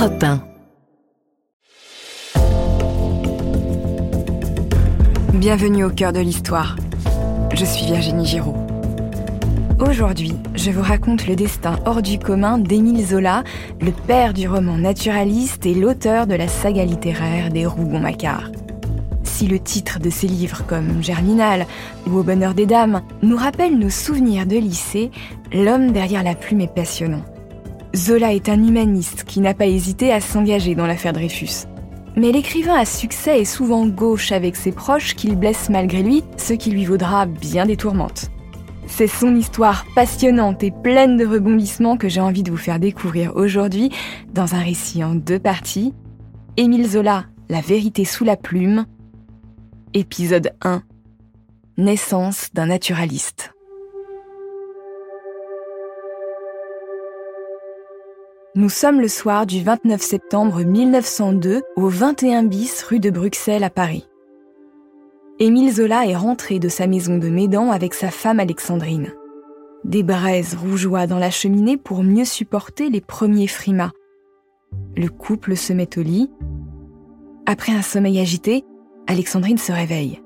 Europe 1. Bienvenue au cœur de l'histoire. Je suis Virginie Giraud. Aujourd'hui, je vous raconte le destin hors du commun d'Émile Zola, le père du roman naturaliste et l'auteur de la saga littéraire des Rougon-Macquart. Si le titre de ses livres comme Germinal ou Au bonheur des dames nous rappelle nos souvenirs de lycée, l'homme derrière la plume est passionnant. Zola est un humaniste qui n'a pas hésité à s'engager dans l'affaire Dreyfus. Mais l'écrivain à succès est souvent gauche avec ses proches qu'il blesse malgré lui, ce qui lui vaudra bien des tourmentes. C'est son histoire passionnante et pleine de rebondissements que j'ai envie de vous faire découvrir aujourd'hui dans un récit en deux parties. Émile Zola, La vérité sous la plume. Épisode 1. Naissance d'un naturaliste. Nous sommes le soir du 29 septembre 1902 au 21 bis rue de Bruxelles à Paris. Émile Zola est rentré de sa maison de Médan avec sa femme Alexandrine. Des braises rougeoient dans la cheminée pour mieux supporter les premiers frimas. Le couple se met au lit. Après un sommeil agité, Alexandrine se réveille.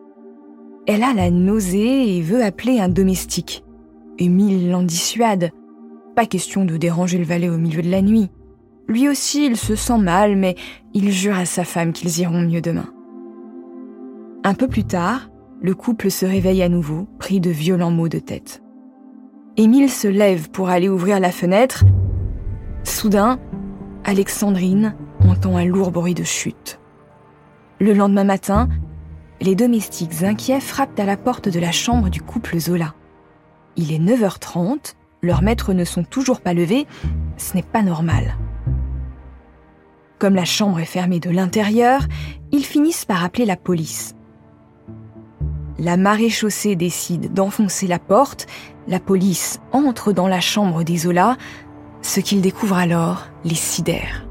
Elle a la nausée et veut appeler un domestique. Émile l'en dissuade. Pas question de déranger le valet au milieu de la nuit. Lui aussi, il se sent mal, mais il jure à sa femme qu'ils iront mieux demain. Un peu plus tard, le couple se réveille à nouveau, pris de violents maux de tête. Émile se lève pour aller ouvrir la fenêtre. Soudain, Alexandrine entend un lourd bruit de chute. Le lendemain matin, les domestiques inquiets frappent à la porte de la chambre du couple Zola. Il est 9h30, leurs maîtres ne sont toujours pas levés, ce n'est pas normal. Comme la chambre est fermée de l'intérieur, ils finissent par appeler la police. La maréchaussée décide d'enfoncer la porte, la police entre dans la chambre des Zola, ce qu'ils découvrent alors les sidère.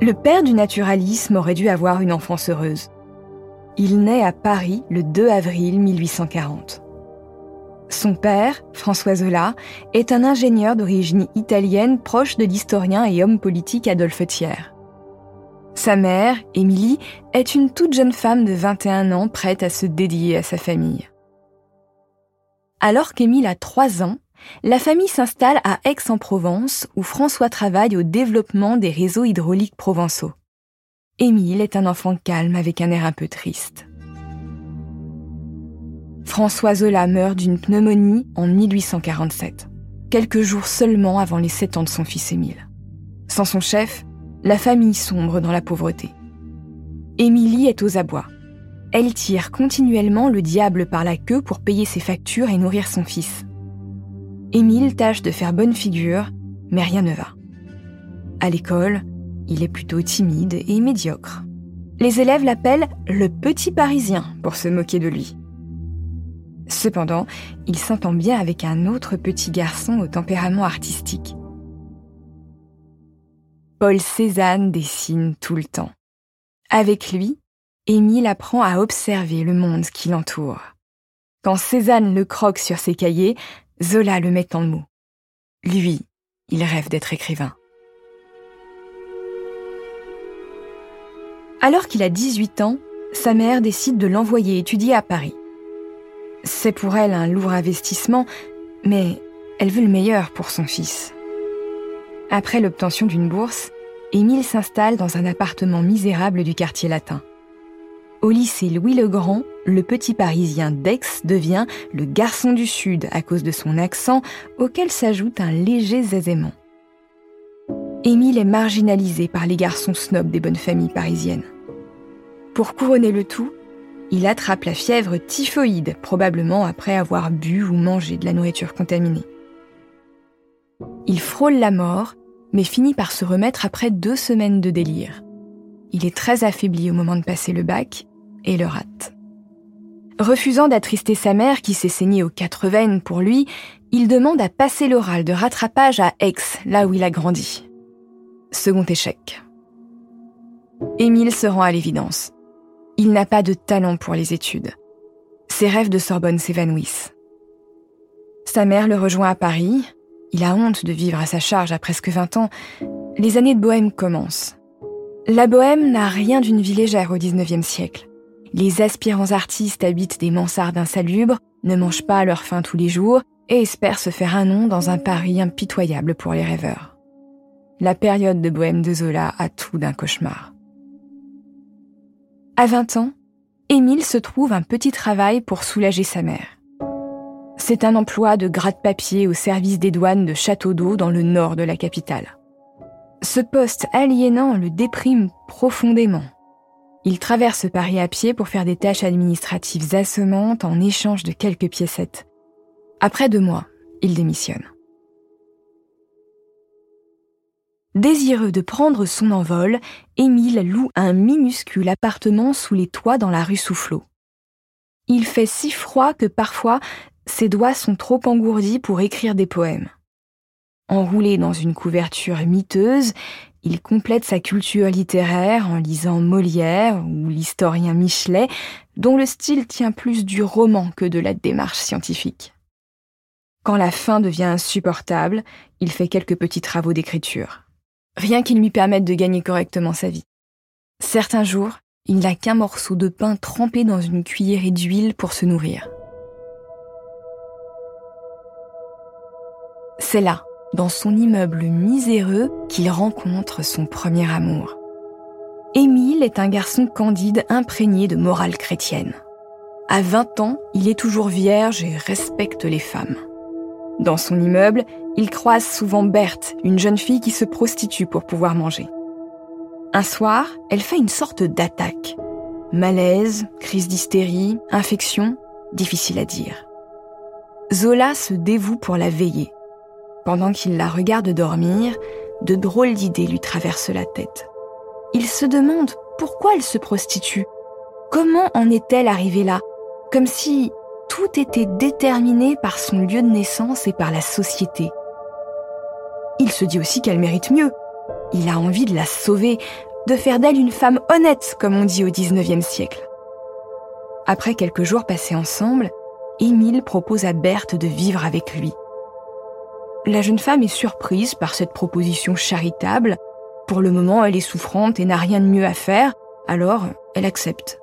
Le père du naturalisme aurait dû avoir une enfance heureuse. Il naît à Paris le 2 avril 1840. Son père, François Zola, est un ingénieur d'origine italienne proche de l'historien et homme politique Adolphe Thiers. Sa mère, Émilie, est une toute jeune femme de 21 ans prête à se dédier à sa famille. Alors qu'Émile a 3 ans, la famille s'installe à Aix-en-Provence où François travaille au développement des réseaux hydrauliques provençaux. Émile est un enfant calme avec un air un peu triste. François Zola meurt d'une pneumonie en 1847, quelques jours seulement avant les 7 ans de son fils Émile. Sans son chef, la famille sombre dans la pauvreté. Émilie est aux abois. Elle tire continuellement le diable par la queue pour payer ses factures et nourrir son fils. Émile tâche de faire bonne figure, mais rien ne va. À l'école, il est plutôt timide et médiocre. Les élèves l'appellent le petit Parisien pour se moquer de lui. Cependant, il s'entend bien avec un autre petit garçon au tempérament artistique. Paul Cézanne dessine tout le temps. Avec lui, Émile apprend à observer le monde qui l'entoure. Quand Cézanne le croque sur ses cahiers, Zola le met en mots. Lui, il rêve d'être écrivain. Alors qu'il a 18 ans, sa mère décide de l'envoyer étudier à Paris. C'est pour elle un lourd investissement, mais elle veut le meilleur pour son fils. Après l'obtention d'une bourse, Émile s'installe dans un appartement misérable du quartier latin. Au lycée Louis le petit Parisien d'Aix devient le garçon du Sud à cause de son accent auquel s'ajoute un léger zézément. Émile est marginalisé par les garçons snobs des bonnes familles parisiennes. Pour couronner le tout, il attrape la fièvre typhoïde, probablement après avoir bu ou mangé de la nourriture contaminée. Il frôle la mort, mais finit par se remettre après deux semaines de délire. Il est très affaibli au moment de passer le bac et le rate. Refusant d'attrister sa mère qui s'est saignée aux quatre veines pour lui, il demande à passer l'oral de rattrapage à Aix, là où il a grandi. Second échec. Émile se rend à l'évidence. Il n'a pas de talent pour les études. Ses rêves de Sorbonne s'évanouissent. Sa mère le rejoint à Paris. Il a honte de vivre à sa charge à presque 20 ans. Les années de bohème commencent. La bohème n'a rien d'une vie légère au XIXe siècle. Les aspirants artistes habitent des mansardes insalubres, ne mangent pas leur faim tous les jours et espèrent se faire un nom dans un Paris impitoyable pour les rêveurs. La période de bohème de Zola a tout d'un cauchemar. À 20 ans, Émile se trouve un petit travail pour soulager sa mère. C'est un emploi de gratte-papier au service des douanes de Château d'Eau dans le nord de la capitale. Ce poste aliénant le déprime profondément. Il traverse Paris à pied pour faire des tâches administratives assommantes en échange de quelques piécettes. Après deux mois, il démissionne. Désireux de prendre son envol, Émile loue un minuscule appartement sous les toits dans la rue Soufflot. Il fait si froid que parfois ses doigts sont trop engourdis pour écrire des poèmes. Enroulé dans une couverture miteuse, il complète sa culture littéraire en lisant Molière ou l'historien Michelet, dont le style tient plus du roman que de la démarche scientifique. Quand la faim devient insupportable, il fait quelques petits travaux d'écriture. Rien qui lui permette de gagner correctement sa vie. Certains jours, il n'a qu'un morceau de pain trempé dans une cuillerée d'huile pour se nourrir. C'est là, dans son immeuble miséreux, qu'il rencontre son premier amour. Émile est un garçon candide imprégné de morale chrétienne. À 20 ans, il est toujours vierge et respecte les femmes. Dans son immeuble, il croise souvent Berthe, une jeune fille qui se prostitue pour pouvoir manger. Un soir, elle fait une sorte d'attaque. Malaise, crise d'hystérie, infection, difficile à dire. Zola se dévoue pour la veiller. Pendant qu'il la regarde dormir, de drôles d'idées lui traversent la tête. Il se demande pourquoi elle se prostitue. Comment en est-elle arrivée là? Comme si tout était déterminé par son lieu de naissance et par la société. Il se dit aussi qu'elle mérite mieux. Il a envie de la sauver, de faire d'elle une femme honnête, comme on dit au XIXe siècle. Après quelques jours passés ensemble, Émile propose à Berthe de vivre avec lui. La jeune femme est surprise par cette proposition charitable. Pour le moment, elle est souffrante et n'a rien de mieux à faire, alors elle accepte.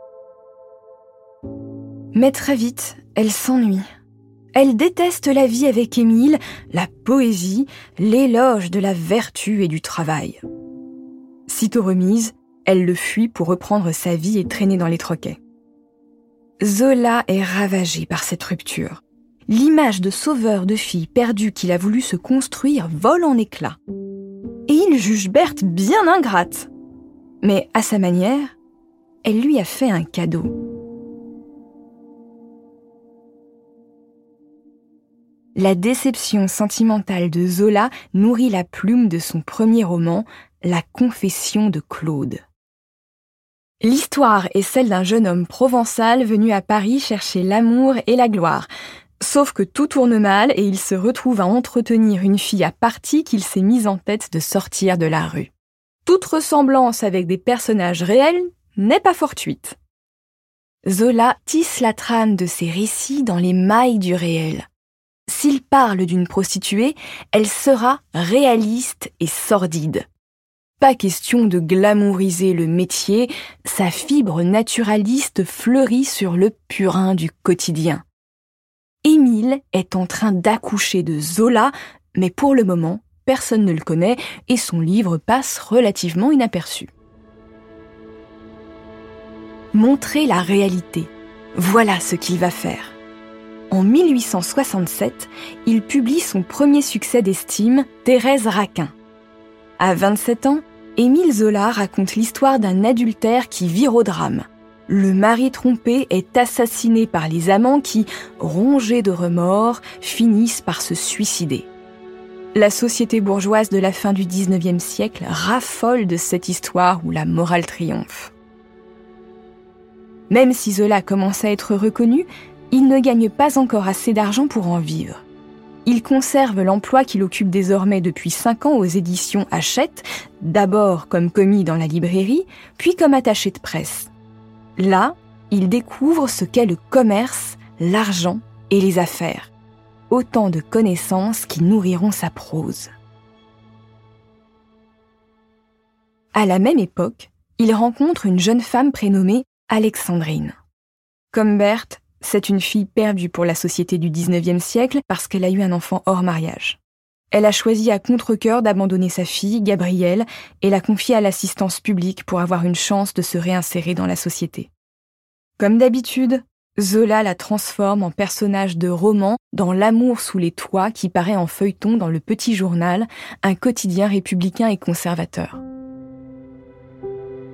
Mais très vite, elle s'ennuie. Elle déteste la vie avec Émile, la poésie, l'éloge de la vertu et du travail. Sitôt remise, elle le fuit pour reprendre sa vie et traîner dans les troquets. Zola est ravagée par cette rupture l'image de sauveur de fille perdue qu'il a voulu se construire vole en éclats. Et il juge Berthe bien ingrate. Mais à sa manière, elle lui a fait un cadeau. La déception sentimentale de Zola nourrit la plume de son premier roman, La Confession de Claude. L'histoire est celle d'un jeune homme provençal venu à Paris chercher l'amour et la gloire, Sauf que tout tourne mal et il se retrouve à entretenir une fille à partie qu'il s'est mise en tête de sortir de la rue. Toute ressemblance avec des personnages réels n'est pas fortuite. Zola tisse la trame de ses récits dans les mailles du réel. S'il parle d'une prostituée, elle sera réaliste et sordide. Pas question de glamouriser le métier, sa fibre naturaliste fleurit sur le purin du quotidien. Émile est en train d'accoucher de Zola, mais pour le moment, personne ne le connaît et son livre passe relativement inaperçu. Montrer la réalité. Voilà ce qu'il va faire. En 1867, il publie son premier succès d'estime, Thérèse Raquin. À 27 ans, Émile Zola raconte l'histoire d'un adultère qui vire au drame le mari trompé est assassiné par les amants qui, rongés de remords, finissent par se suicider. La société bourgeoise de la fin du XIXe siècle raffole de cette histoire où la morale triomphe. Même si Zola commence à être reconnu, il ne gagne pas encore assez d'argent pour en vivre. Il conserve l'emploi qu'il occupe désormais depuis cinq ans aux éditions Hachette, d'abord comme commis dans la librairie, puis comme attaché de presse. Là, il découvre ce qu'est le commerce, l'argent et les affaires. autant de connaissances qui nourriront sa prose. À la même époque, il rencontre une jeune femme prénommée Alexandrine. Comme Berthe, c'est une fille perdue pour la société du XIXe siècle parce qu'elle a eu un enfant hors mariage. Elle a choisi à contre-coeur d'abandonner sa fille, Gabrielle, et la confier à l'assistance publique pour avoir une chance de se réinsérer dans la société. Comme d'habitude, Zola la transforme en personnage de roman dans L'amour sous les toits qui paraît en feuilleton dans le Petit Journal, un quotidien républicain et conservateur.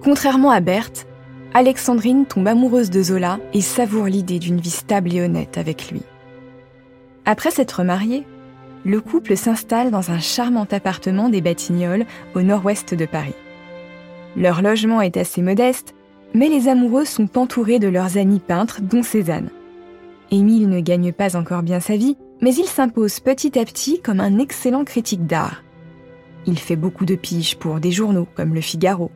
Contrairement à Berthe, Alexandrine tombe amoureuse de Zola et savoure l'idée d'une vie stable et honnête avec lui. Après s'être mariée, le couple s'installe dans un charmant appartement des Batignolles au nord-ouest de Paris. Leur logement est assez modeste, mais les amoureux sont entourés de leurs amis peintres, dont Cézanne. Émile ne gagne pas encore bien sa vie, mais il s'impose petit à petit comme un excellent critique d'art. Il fait beaucoup de piges pour des journaux comme Le Figaro.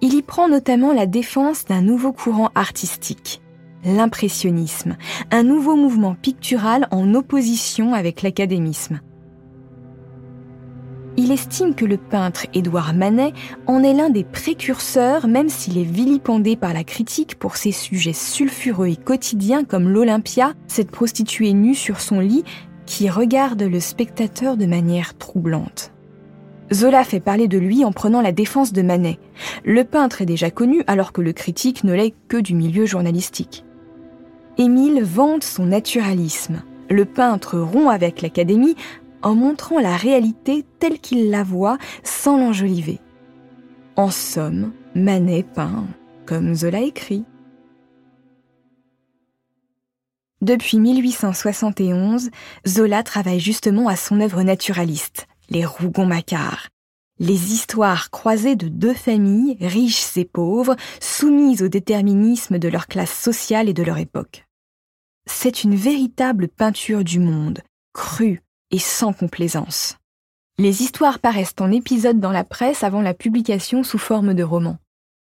Il y prend notamment la défense d'un nouveau courant artistique, l'impressionnisme, un nouveau mouvement pictural en opposition avec l'académisme. Il estime que le peintre Édouard Manet en est l'un des précurseurs, même s'il est vilipendé par la critique pour ses sujets sulfureux et quotidiens comme l'Olympia, cette prostituée nue sur son lit qui regarde le spectateur de manière troublante. Zola fait parler de lui en prenant la défense de Manet. Le peintre est déjà connu alors que le critique ne l'est que du milieu journalistique. Émile vante son naturalisme. Le peintre rompt avec l'académie en montrant la réalité telle qu'il la voit sans l'enjoliver. En somme, Manet peint comme Zola écrit. Depuis 1871, Zola travaille justement à son œuvre naturaliste, les Rougon-Macquart. Les histoires croisées de deux familles, riches et pauvres, soumises au déterminisme de leur classe sociale et de leur époque c'est une véritable peinture du monde, crue et sans complaisance. Les histoires paraissent en épisodes dans la presse avant la publication sous forme de romans.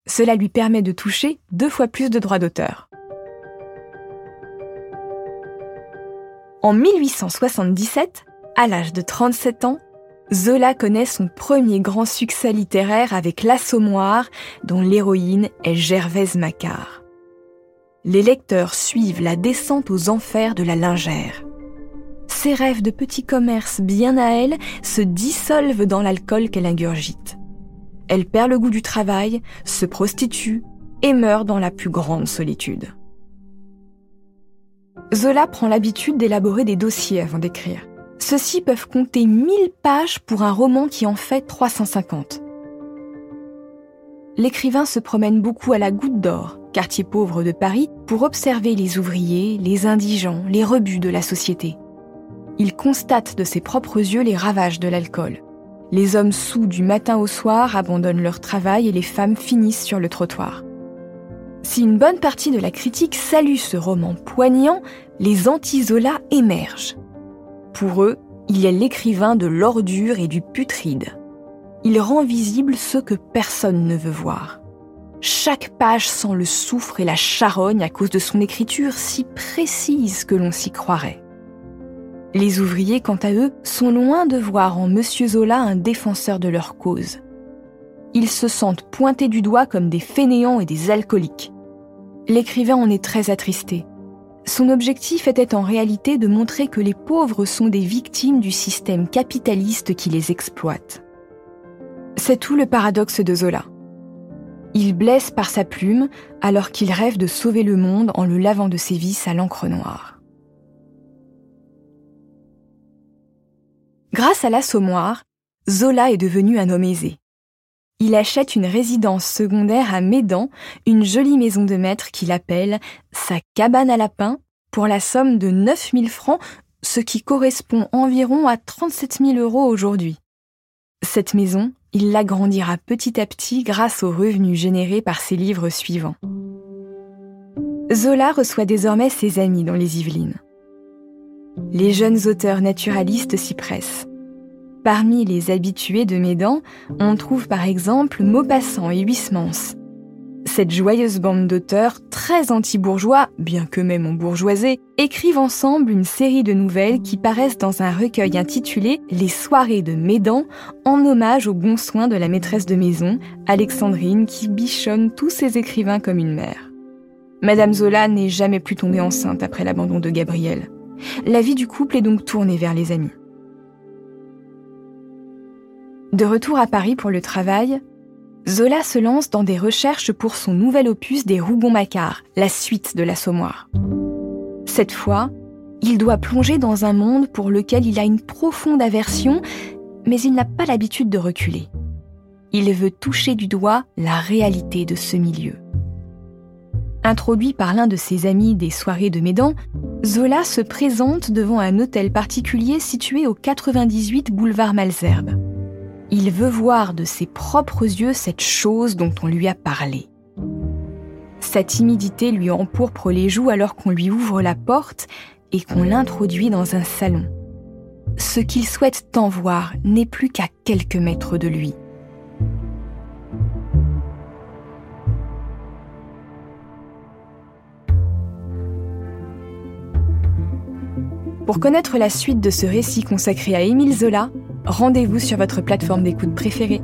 Cela lui permet de toucher deux fois plus de droits d'auteur. En 1877, à l'âge de 37 ans, Zola connaît son premier grand succès littéraire avec L'Assommoir, dont l'héroïne est Gervaise Macquart les lecteurs suivent la descente aux enfers de la lingère. Ses rêves de petit commerce bien à elle se dissolvent dans l'alcool qu'elle ingurgite. Elle perd le goût du travail, se prostitue et meurt dans la plus grande solitude. Zola prend l'habitude d'élaborer des dossiers avant d'écrire. Ceux-ci peuvent compter 1000 pages pour un roman qui en fait 350. L'écrivain se promène beaucoup à la Goutte d'Or, quartier pauvre de Paris, pour observer les ouvriers, les indigents, les rebuts de la société. Il constate de ses propres yeux les ravages de l'alcool. Les hommes sous du matin au soir abandonnent leur travail et les femmes finissent sur le trottoir. Si une bonne partie de la critique salue ce roman poignant, les anti-Zola émergent. Pour eux, il a l'écrivain de l'ordure et du putride. Il rend visible ce que personne ne veut voir. Chaque page sent le soufre et la charogne à cause de son écriture si précise que l'on s'y croirait. Les ouvriers, quant à eux, sont loin de voir en Monsieur Zola un défenseur de leur cause. Ils se sentent pointés du doigt comme des fainéants et des alcooliques. L'écrivain en est très attristé. Son objectif était en réalité de montrer que les pauvres sont des victimes du système capitaliste qui les exploite. C'est tout le paradoxe de Zola. Il blesse par sa plume alors qu'il rêve de sauver le monde en le lavant de ses vices à l'encre noire. Grâce à l'assommoir, Zola est devenu un homme aisé. Il achète une résidence secondaire à Médan, une jolie maison de maître qu'il appelle sa cabane à lapin pour la somme de 9000 francs, ce qui correspond environ à 37 000 euros aujourd'hui. Cette maison, il l'agrandira petit à petit grâce aux revenus générés par ses livres suivants. Zola reçoit désormais ses amis dans les Yvelines. Les jeunes auteurs naturalistes s'y pressent. Parmi les habitués de Médan, on trouve par exemple Maupassant et Huysmans. Cette joyeuse bande d'auteurs, très anti-bourgeois, bien que même en bourgeoisé, écrivent ensemble une série de nouvelles qui paraissent dans un recueil intitulé Les soirées de Médan, en hommage aux bons soins de la maîtresse de maison, Alexandrine, qui bichonne tous ses écrivains comme une mère. Madame Zola n'est jamais plus tombée enceinte après l'abandon de Gabriel. La vie du couple est donc tournée vers les amis. De retour à Paris pour le travail, Zola se lance dans des recherches pour son nouvel opus des Rougon-Macquart, la suite de l'Assommoir. Cette fois, il doit plonger dans un monde pour lequel il a une profonde aversion, mais il n'a pas l'habitude de reculer. Il veut toucher du doigt la réalité de ce milieu. Introduit par l'un de ses amis des soirées de Médan, Zola se présente devant un hôtel particulier situé au 98 boulevard Malzerbe. Il veut voir de ses propres yeux cette chose dont on lui a parlé. Sa timidité lui empourpre les joues alors qu'on lui ouvre la porte et qu'on l'introduit dans un salon. Ce qu'il souhaite tant voir n'est plus qu'à quelques mètres de lui. Pour connaître la suite de ce récit consacré à Émile Zola, rendez-vous sur votre plateforme d'écoute préférée.